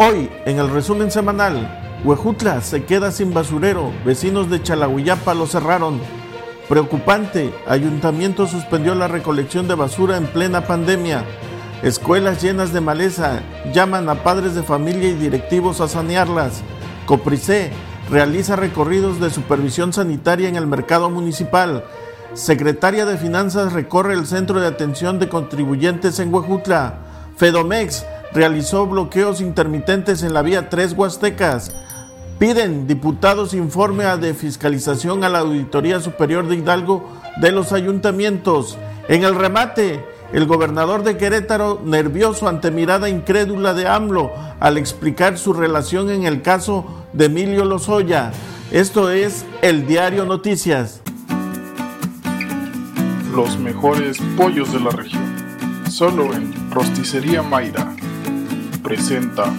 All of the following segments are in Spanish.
Hoy, en el resumen semanal, Huejutla se queda sin basurero, vecinos de Chalahuiyapa lo cerraron. Preocupante, ayuntamiento suspendió la recolección de basura en plena pandemia. Escuelas llenas de maleza llaman a padres de familia y directivos a sanearlas. Copricé realiza recorridos de supervisión sanitaria en el mercado municipal. Secretaria de Finanzas recorre el centro de atención de contribuyentes en Huejutla. Fedomex realizó bloqueos intermitentes en la vía 3 Huastecas. Piden diputados informe de fiscalización a la Auditoría Superior de Hidalgo de los ayuntamientos. En el remate, el gobernador de Querétaro, nervioso ante mirada incrédula de AMLO al explicar su relación en el caso de Emilio Lozoya. Esto es el Diario Noticias. Los mejores pollos de la región. Solo en Rosticería Mayra presenta.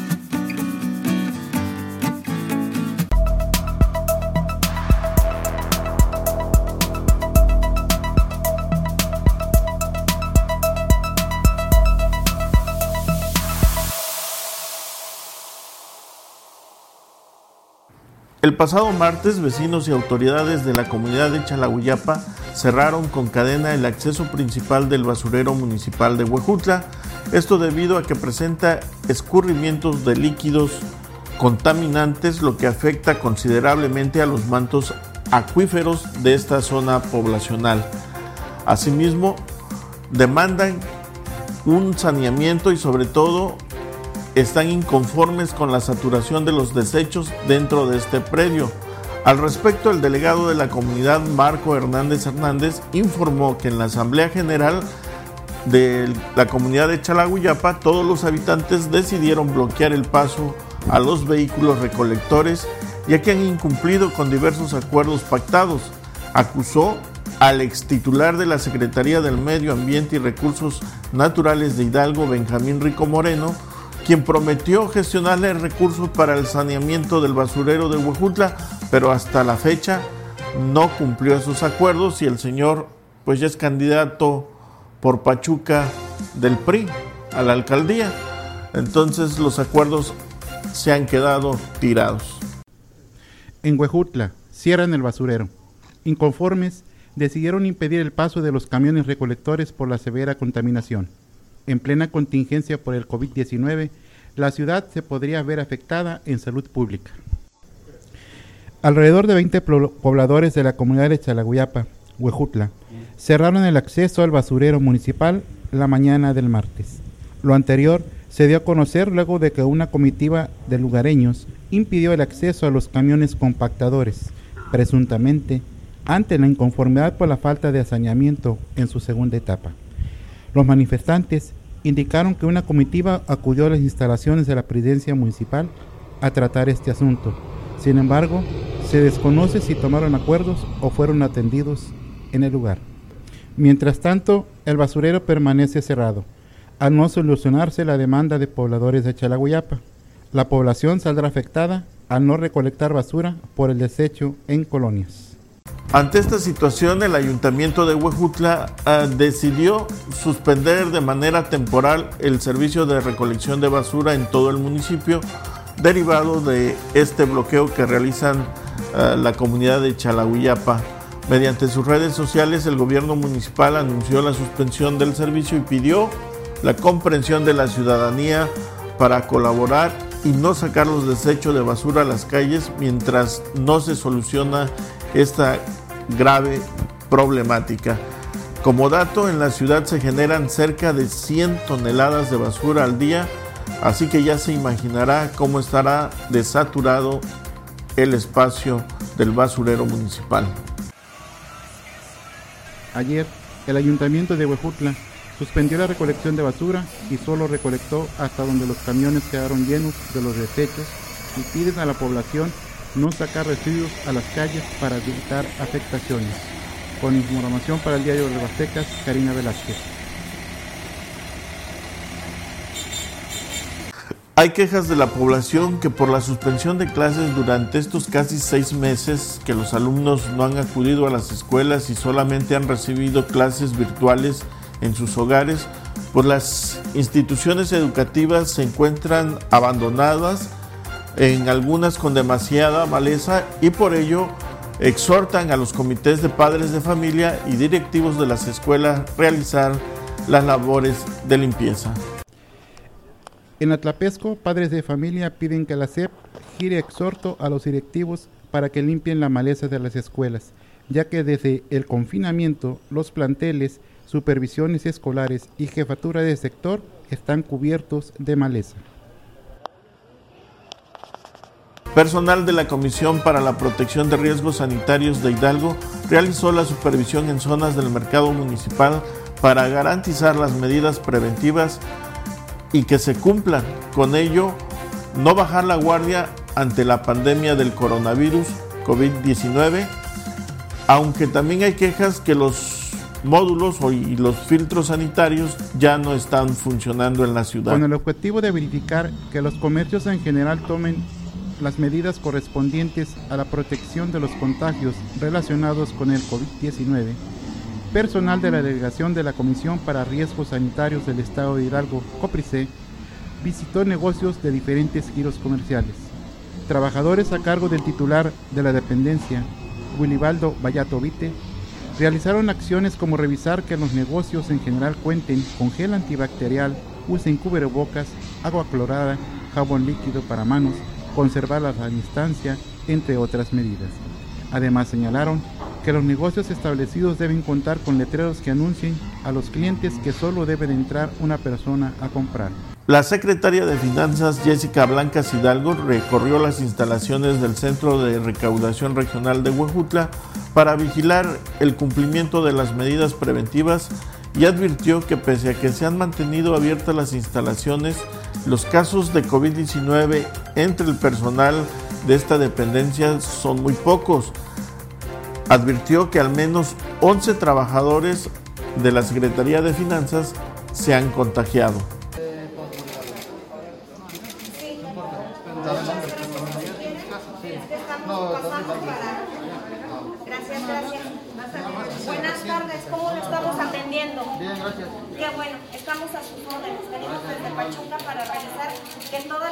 El pasado martes, vecinos y autoridades de la comunidad de Chalahuiyapa cerraron con cadena el acceso principal del basurero municipal de Huejutla esto debido a que presenta escurrimientos de líquidos contaminantes, lo que afecta considerablemente a los mantos acuíferos de esta zona poblacional. Asimismo, demandan un saneamiento y sobre todo están inconformes con la saturación de los desechos dentro de este predio. Al respecto, el delegado de la comunidad, Marco Hernández Hernández, informó que en la Asamblea General de la comunidad de Chalaguyapa, todos los habitantes decidieron bloquear el paso a los vehículos recolectores ya que han incumplido con diversos acuerdos pactados. Acusó al ex titular de la Secretaría del Medio Ambiente y Recursos Naturales de Hidalgo, Benjamín Rico Moreno, quien prometió gestionarle recursos para el saneamiento del basurero de Huejutla, pero hasta la fecha no cumplió esos acuerdos y el señor pues ya es candidato por Pachuca del PRI a la alcaldía. Entonces los acuerdos se han quedado tirados. En Huejutla cierran el basurero. Inconformes decidieron impedir el paso de los camiones recolectores por la severa contaminación. En plena contingencia por el COVID-19, la ciudad se podría ver afectada en salud pública. Alrededor de 20 pobladores de la comunidad de Chalaguyapa, Huejutla, cerraron el acceso al basurero municipal la mañana del martes. Lo anterior se dio a conocer luego de que una comitiva de lugareños impidió el acceso a los camiones compactadores, presuntamente ante la inconformidad por la falta de asaneamiento en su segunda etapa. Los manifestantes indicaron que una comitiva acudió a las instalaciones de la presidencia municipal a tratar este asunto. Sin embargo, se desconoce si tomaron acuerdos o fueron atendidos en el lugar. Mientras tanto, el basurero permanece cerrado, al no solucionarse la demanda de pobladores de Chalaguyapa. La población saldrá afectada al no recolectar basura por el desecho en colonias. Ante esta situación, el ayuntamiento de Huejutla ah, decidió suspender de manera temporal el servicio de recolección de basura en todo el municipio, derivado de este bloqueo que realizan ah, la comunidad de Chalaguyapa Mediante sus redes sociales, el gobierno municipal anunció la suspensión del servicio y pidió la comprensión de la ciudadanía para colaborar y no sacar los desechos de basura a las calles mientras no se soluciona esta grave problemática. Como dato, en la ciudad se generan cerca de 100 toneladas de basura al día, así que ya se imaginará cómo estará desaturado el espacio del basurero municipal. Ayer, el ayuntamiento de Huejutla suspendió la recolección de basura y solo recolectó hasta donde los camiones quedaron llenos de los desechos y piden a la población no sacar residuos a las calles para evitar afectaciones. Con información para el diario de Huastecas, Karina Velázquez. Hay quejas de la población que por la suspensión de clases durante estos casi seis meses que los alumnos no han acudido a las escuelas y solamente han recibido clases virtuales en sus hogares, pues las instituciones educativas se encuentran abandonadas, en algunas con demasiada maleza y por ello exhortan a los comités de padres de familia y directivos de las escuelas realizar las labores de limpieza. En Atlapesco, padres de familia piden que la SEP gire exhorto a los directivos para que limpien la maleza de las escuelas, ya que desde el confinamiento los planteles, supervisiones escolares y jefatura de sector están cubiertos de maleza. Personal de la Comisión para la Protección de Riesgos Sanitarios de Hidalgo realizó la supervisión en zonas del mercado municipal para garantizar las medidas preventivas y que se cumplan. Con ello, no bajar la guardia ante la pandemia del coronavirus COVID-19, aunque también hay quejas que los módulos y los filtros sanitarios ya no están funcionando en la ciudad. Con el objetivo de verificar que los comercios en general tomen las medidas correspondientes a la protección de los contagios relacionados con el COVID-19, personal de la delegación de la Comisión para Riesgos Sanitarios del Estado de Hidalgo, COPRICE, visitó negocios de diferentes giros comerciales. Trabajadores a cargo del titular de la dependencia, Wilibaldo Vallato Vite, realizaron acciones como revisar que los negocios en general cuenten con gel antibacterial, usen cubrebocas, agua clorada, jabón líquido para manos, conservar la distancia, entre otras medidas. Además señalaron que los negocios establecidos deben contar con letreros que anuncien a los clientes que solo debe de entrar una persona a comprar. La secretaria de Finanzas Jessica Blancas Hidalgo recorrió las instalaciones del Centro de Recaudación Regional de Huejutla para vigilar el cumplimiento de las medidas preventivas y advirtió que pese a que se han mantenido abiertas las instalaciones, los casos de COVID-19 entre el personal de esta dependencia son muy pocos. Advirtió que al menos 11 trabajadores de la Secretaría de Finanzas se han contagiado. Gracias, gracias. Buenas tardes, ¿cómo lo estamos atendiendo? Bien, gracias. Qué bueno, estamos a sus órdenes. Venimos desde Pachuca para revisar que todas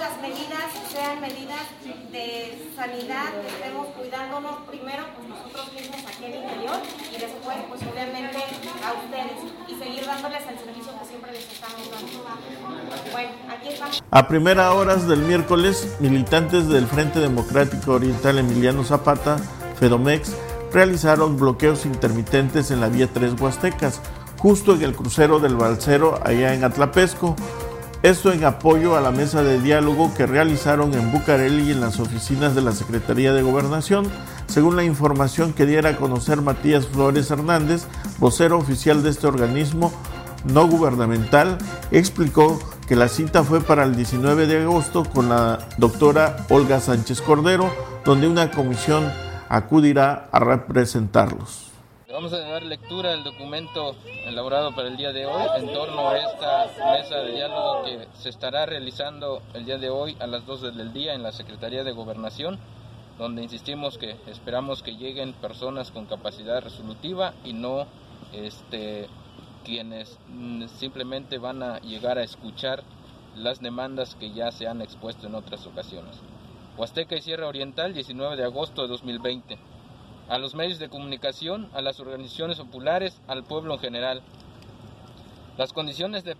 medidas sean medidas de sanidad, que estemos cuidándonos primero pues nosotros mismos aquí en el interior y después pues obviamente a ustedes y seguir dándoles el servicio que siempre les estamos dando. Bueno, aquí estamos. A primera horas del miércoles, militantes del Frente Democrático Oriental Emiliano Zapata, FEDOMEX, realizaron bloqueos intermitentes en la vía Tres Huastecas, justo en el crucero del Balcero, allá en Atlapesco. Esto en apoyo a la mesa de diálogo que realizaron en Bucareli y en las oficinas de la Secretaría de Gobernación, según la información que diera a conocer Matías Flores Hernández, vocero oficial de este organismo no gubernamental, explicó que la cita fue para el 19 de agosto con la doctora Olga Sánchez Cordero, donde una comisión acudirá a representarlos. Vamos a dar lectura al documento elaborado para el día de hoy en torno a esta mesa de diálogo que se estará realizando el día de hoy a las 12 del día en la Secretaría de Gobernación, donde insistimos que esperamos que lleguen personas con capacidad resolutiva y no este, quienes simplemente van a llegar a escuchar las demandas que ya se han expuesto en otras ocasiones. Huasteca y Sierra Oriental, 19 de agosto de 2020 a los medios de comunicación, a las organizaciones populares, al pueblo en general. Las condiciones de,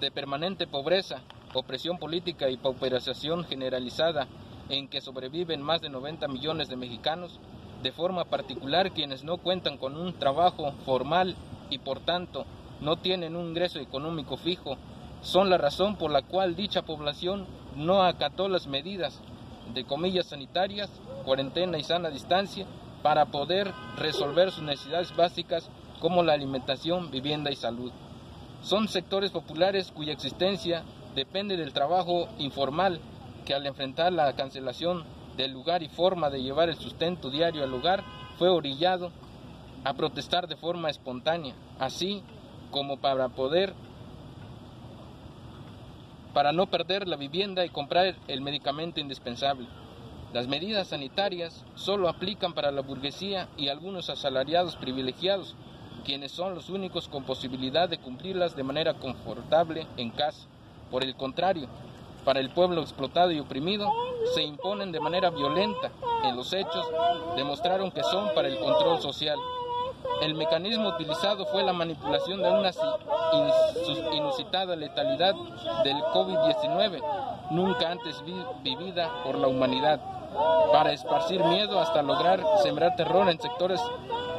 de, permanente pobreza, opresión política y pauperización generalizada en que sobreviven más de 90 millones de mexicanos, de forma particular quienes no cuentan con un trabajo formal y por tanto no tienen un ingreso económico fijo, son la razón por la cual dicha población no acató las medidas de comillas sanitarias, cuarentena y sana distancia para poder resolver sus necesidades básicas como la alimentación, vivienda y salud. Son sectores populares cuya existencia depende del trabajo informal que al enfrentar la cancelación del lugar y forma de llevar el sustento diario al hogar fue orillado a protestar de forma espontánea, así como para poder para no perder la vivienda y comprar el medicamento indispensable. Las medidas sanitarias solo aplican para la burguesía y algunos asalariados privilegiados, quienes son los únicos con posibilidad de cumplirlas de manera confortable en casa. Por el contrario, para el pueblo explotado y oprimido, se imponen de manera violenta. En los hechos, demostraron que son para el control social. El mecanismo utilizado fue la manipulación de una inusitada letalidad del COVID-19, nunca antes vivida por la humanidad, para esparcir miedo hasta lograr sembrar terror en sectores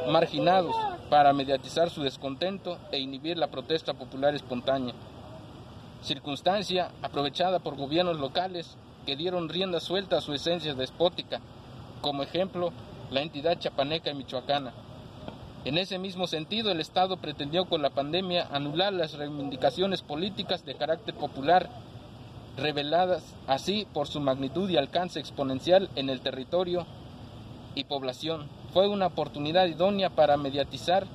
marginados, para mediatizar su descontento e inhibir la protesta popular espontánea. Circunstancia aprovechada por gobiernos locales que dieron rienda suelta a su esencia despótica, como ejemplo la entidad chapaneca y michoacana. En ese mismo sentido, el Estado pretendió con la pandemia anular las reivindicaciones políticas de carácter popular, reveladas así por su magnitud y alcance exponencial en el territorio y población. Fue una oportunidad idónea para mediatizar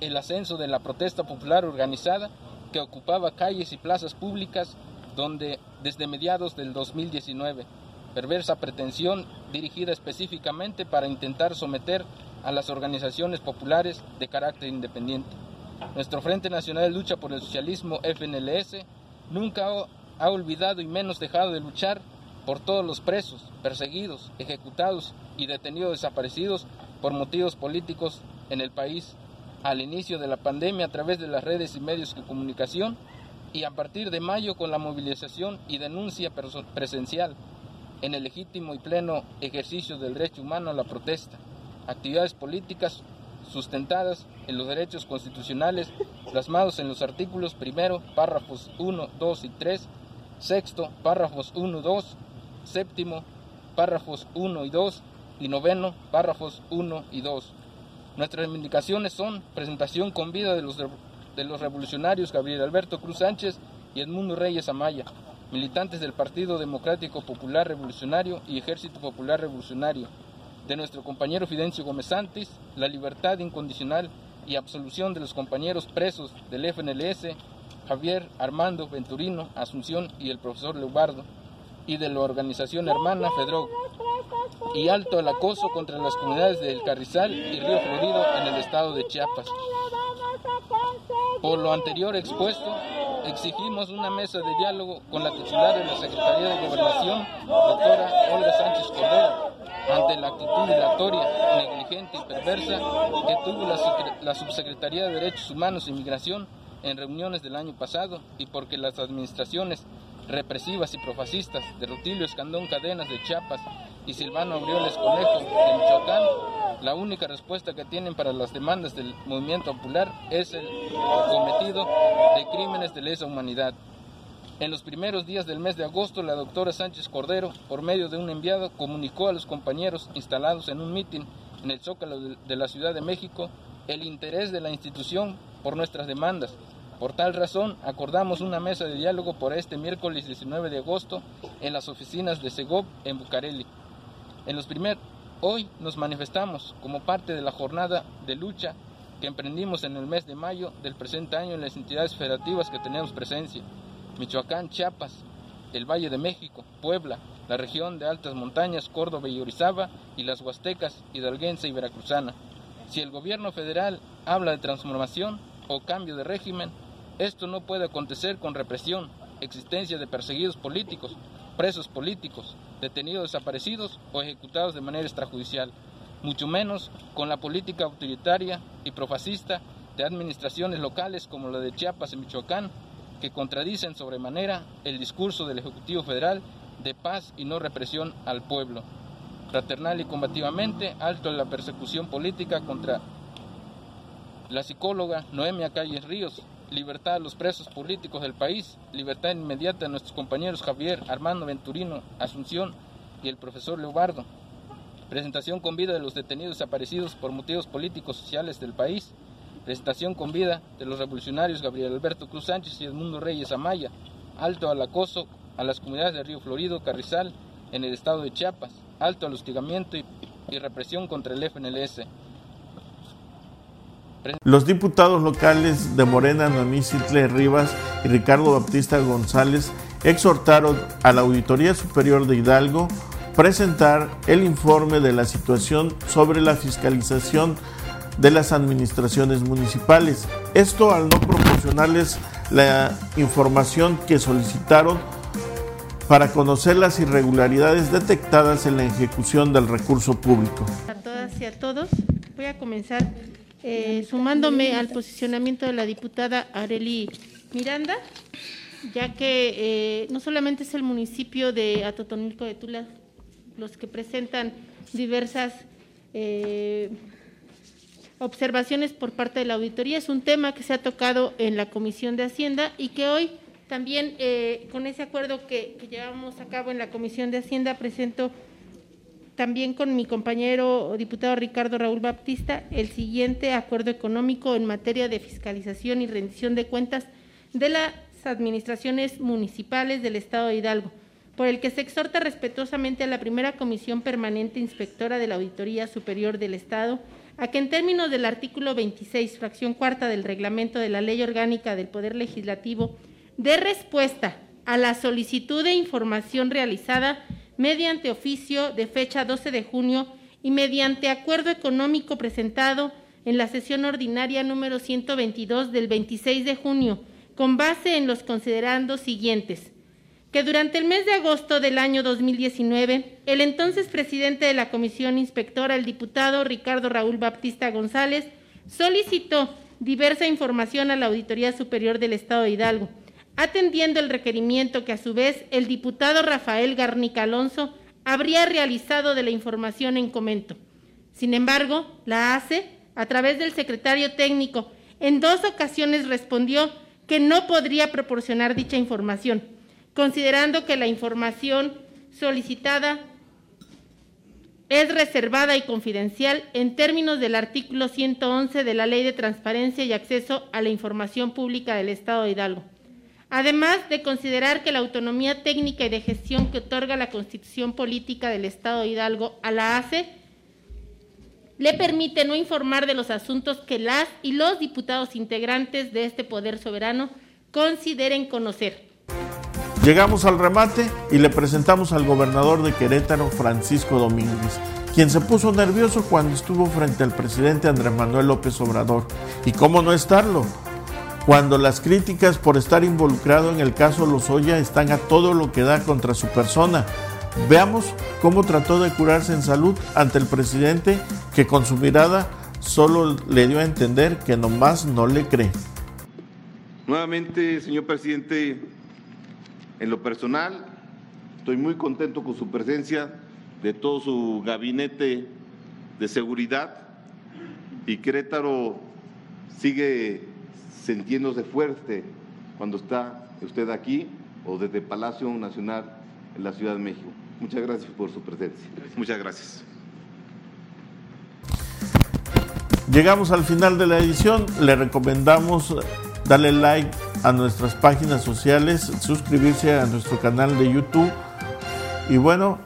el ascenso de la protesta popular organizada que ocupaba calles y plazas públicas donde desde mediados del 2019, perversa pretensión dirigida específicamente para intentar someter a las organizaciones populares de carácter independiente. Nuestro Frente Nacional de Lucha por el Socialismo, FNLS, nunca ha olvidado y menos dejado de luchar por todos los presos, perseguidos, ejecutados y detenidos desaparecidos por motivos políticos en el país al inicio de la pandemia a través de las redes y medios de comunicación y a partir de mayo con la movilización y denuncia presencial en el legítimo y pleno ejercicio del derecho humano a la protesta actividades políticas sustentadas en los derechos constitucionales plasmados en los artículos primero, párrafos 1, 2 y 3, sexto, párrafos 1, 2, séptimo, párrafos 1 y 2 y noveno, párrafos 1 y 2. Nuestras reivindicaciones son presentación con vida de los, de los revolucionarios Gabriel Alberto Cruz Sánchez y Edmundo Reyes Amaya, militantes del Partido Democrático Popular Revolucionario y Ejército Popular Revolucionario, de nuestro compañero Fidencio Gómez Santis, la libertad incondicional y absolución de los compañeros presos del FNLS, Javier Armando Venturino, Asunción y el profesor Leobardo, y de la organización hermana FEDROG, y alto el acoso contra las comunidades del Carrizal y Río Florido en el estado de Chiapas. Por lo anterior expuesto, exigimos una mesa de diálogo con la titular de la Secretaría de Gobernación, doctora Olga Sánchez Cordero, ante la actitud dilatoria, negligente y perversa que tuvo la, Subsecretaría de Derechos Humanos e Inmigración en reuniones del año pasado y porque las administraciones represivas y profascistas de Rutilio Escandón Cadenas de Chiapas y Silvano Aureoles Conejo de Michoacán, la única respuesta que tienen para las demandas del movimiento popular es el cometido de crímenes de lesa humanidad. En los primeros días del mes de agosto, la doctora Sánchez Cordero, por medio de un enviado, comunicó a los compañeros instalados en un mitin en el Zócalo de la Ciudad de México el interés de la institución por nuestras demandas. Por tal razón, acordamos una mesa de diálogo por este miércoles 19 de agosto en las oficinas de Segov en Bucareli. En los primer, hoy nos manifestamos como parte de la jornada de lucha que emprendimos en el mes de mayo del presente año en las entidades federativas que tenemos presencia. Michoacán, Chiapas, el Valle de México, Puebla, la región de altas montañas, Córdoba y Orizaba, y las Huastecas, Hidalguense y Veracruzana. Si el gobierno federal habla de transformación o cambio de régimen, esto no puede acontecer con represión, existencia de perseguidos políticos, presos políticos, detenidos desaparecidos o ejecutados de manera extrajudicial, mucho menos con la política autoritaria y profascista de administraciones locales como la de Chiapas y Michoacán, que contradicen sobremanera el discurso del Ejecutivo Federal de paz y no represión al pueblo. Fraternal y combativamente, alto en la persecución política contra la psicóloga Noemia Calles Ríos, libertad a los presos políticos del país, libertad inmediata a nuestros compañeros Javier, Armando Venturino, Asunción y el profesor Leobardo. Presentación con vida de los detenidos desaparecidos por motivos políticos sociales del país, Presentación con vida de los revolucionarios Gabriel Alberto Cruz Sánchez y Edmundo Reyes Amaya. Alto al acoso a las comunidades de Río Florido, Carrizal, en el estado de Chiapas. Alto al hostigamiento y, represión contra el FNLS. Los diputados locales de Morena, Noemí Citle Rivas y Ricardo Baptista González exhortaron a la Auditoría Superior de Hidalgo presentar el informe de la situación sobre la fiscalización de las administraciones municipales. Esto al no proporcionarles la información que solicitaron para conocer las irregularidades detectadas en la ejecución del recurso público. A todas y a todos, voy a comenzar eh, sumándome al posicionamiento de la diputada Areli Miranda, ya que eh, no solamente es el municipio de Atotonilco de Tula los que presentan diversas eh, observaciones por parte de la auditoría, es un tema que se ha tocado en la Comisión de Hacienda y que hoy también eh, con ese acuerdo que, llevamos a cabo en la Comisión de Hacienda presento también con mi compañero diputado Ricardo Raúl Baptista el siguiente acuerdo económico en materia de fiscalización y rendición de cuentas de las administraciones municipales del Estado de Hidalgo, por el que se exhorta respetuosamente a la primera Comisión Permanente Inspectora de la Auditoría Superior del Estado a que en términos del artículo 26, fracción cuarta del reglamento de la Ley Orgánica del Poder Legislativo, de respuesta a la solicitud de información realizada mediante oficio de fecha 12 de junio y mediante acuerdo económico presentado en la sesión ordinaria número 122 del 26 de junio, con base en los considerandos siguientes. Que durante el mes de agosto del año 2019, el entonces presidente de la Comisión Inspectora, el diputado Ricardo Raúl Baptista González, solicitó diversa información a la Auditoría Superior del Estado de Hidalgo, atendiendo el requerimiento que a su vez el diputado Rafael Garnica Alonso habría realizado de la información en comento. Sin embargo, la ACE, a través del secretario técnico, en dos ocasiones respondió que no podría proporcionar dicha información, considerando que la información solicitada es reservada y confidencial en términos del artículo 111 de la Ley de Transparencia y Acceso a la Información Pública del Estado de Hidalgo además de considerar que la autonomía técnica y de gestión que otorga la Constitución Política del Estado de Hidalgo a la ACE le permite no informar de los asuntos que las y los diputados integrantes de este poder soberano consideren conocer. Llegamos al remate y le presentamos al gobernador de Querétaro, Francisco Domínguez, quien se puso nervioso cuando estuvo frente al presidente Andrés Manuel López Obrador. ¿Y cómo no estarlo? Cuando las críticas por estar involucrado en el caso Lozoya están a todo lo que da contra su persona. Veamos cómo trató de curarse en salud ante el presidente que con su mirada solo le dio a entender que nomás no le cree. Nuevamente, señor presidente, en lo personal, estoy muy contento con su presencia, de todo su gabinete de seguridad y Querétaro sigue sintiéndose fuerte cuando está usted aquí o desde Palacio Nacional en la Ciudad de México. Muchas gracias por su presencia. Muchas gracias. Llegamos al final de la edición. Le recomendamos darle like a nuestras páginas sociales, suscribirse a nuestro canal de YouTube y bueno,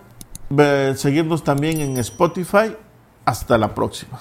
seguirnos también en Spotify. Hasta la próxima.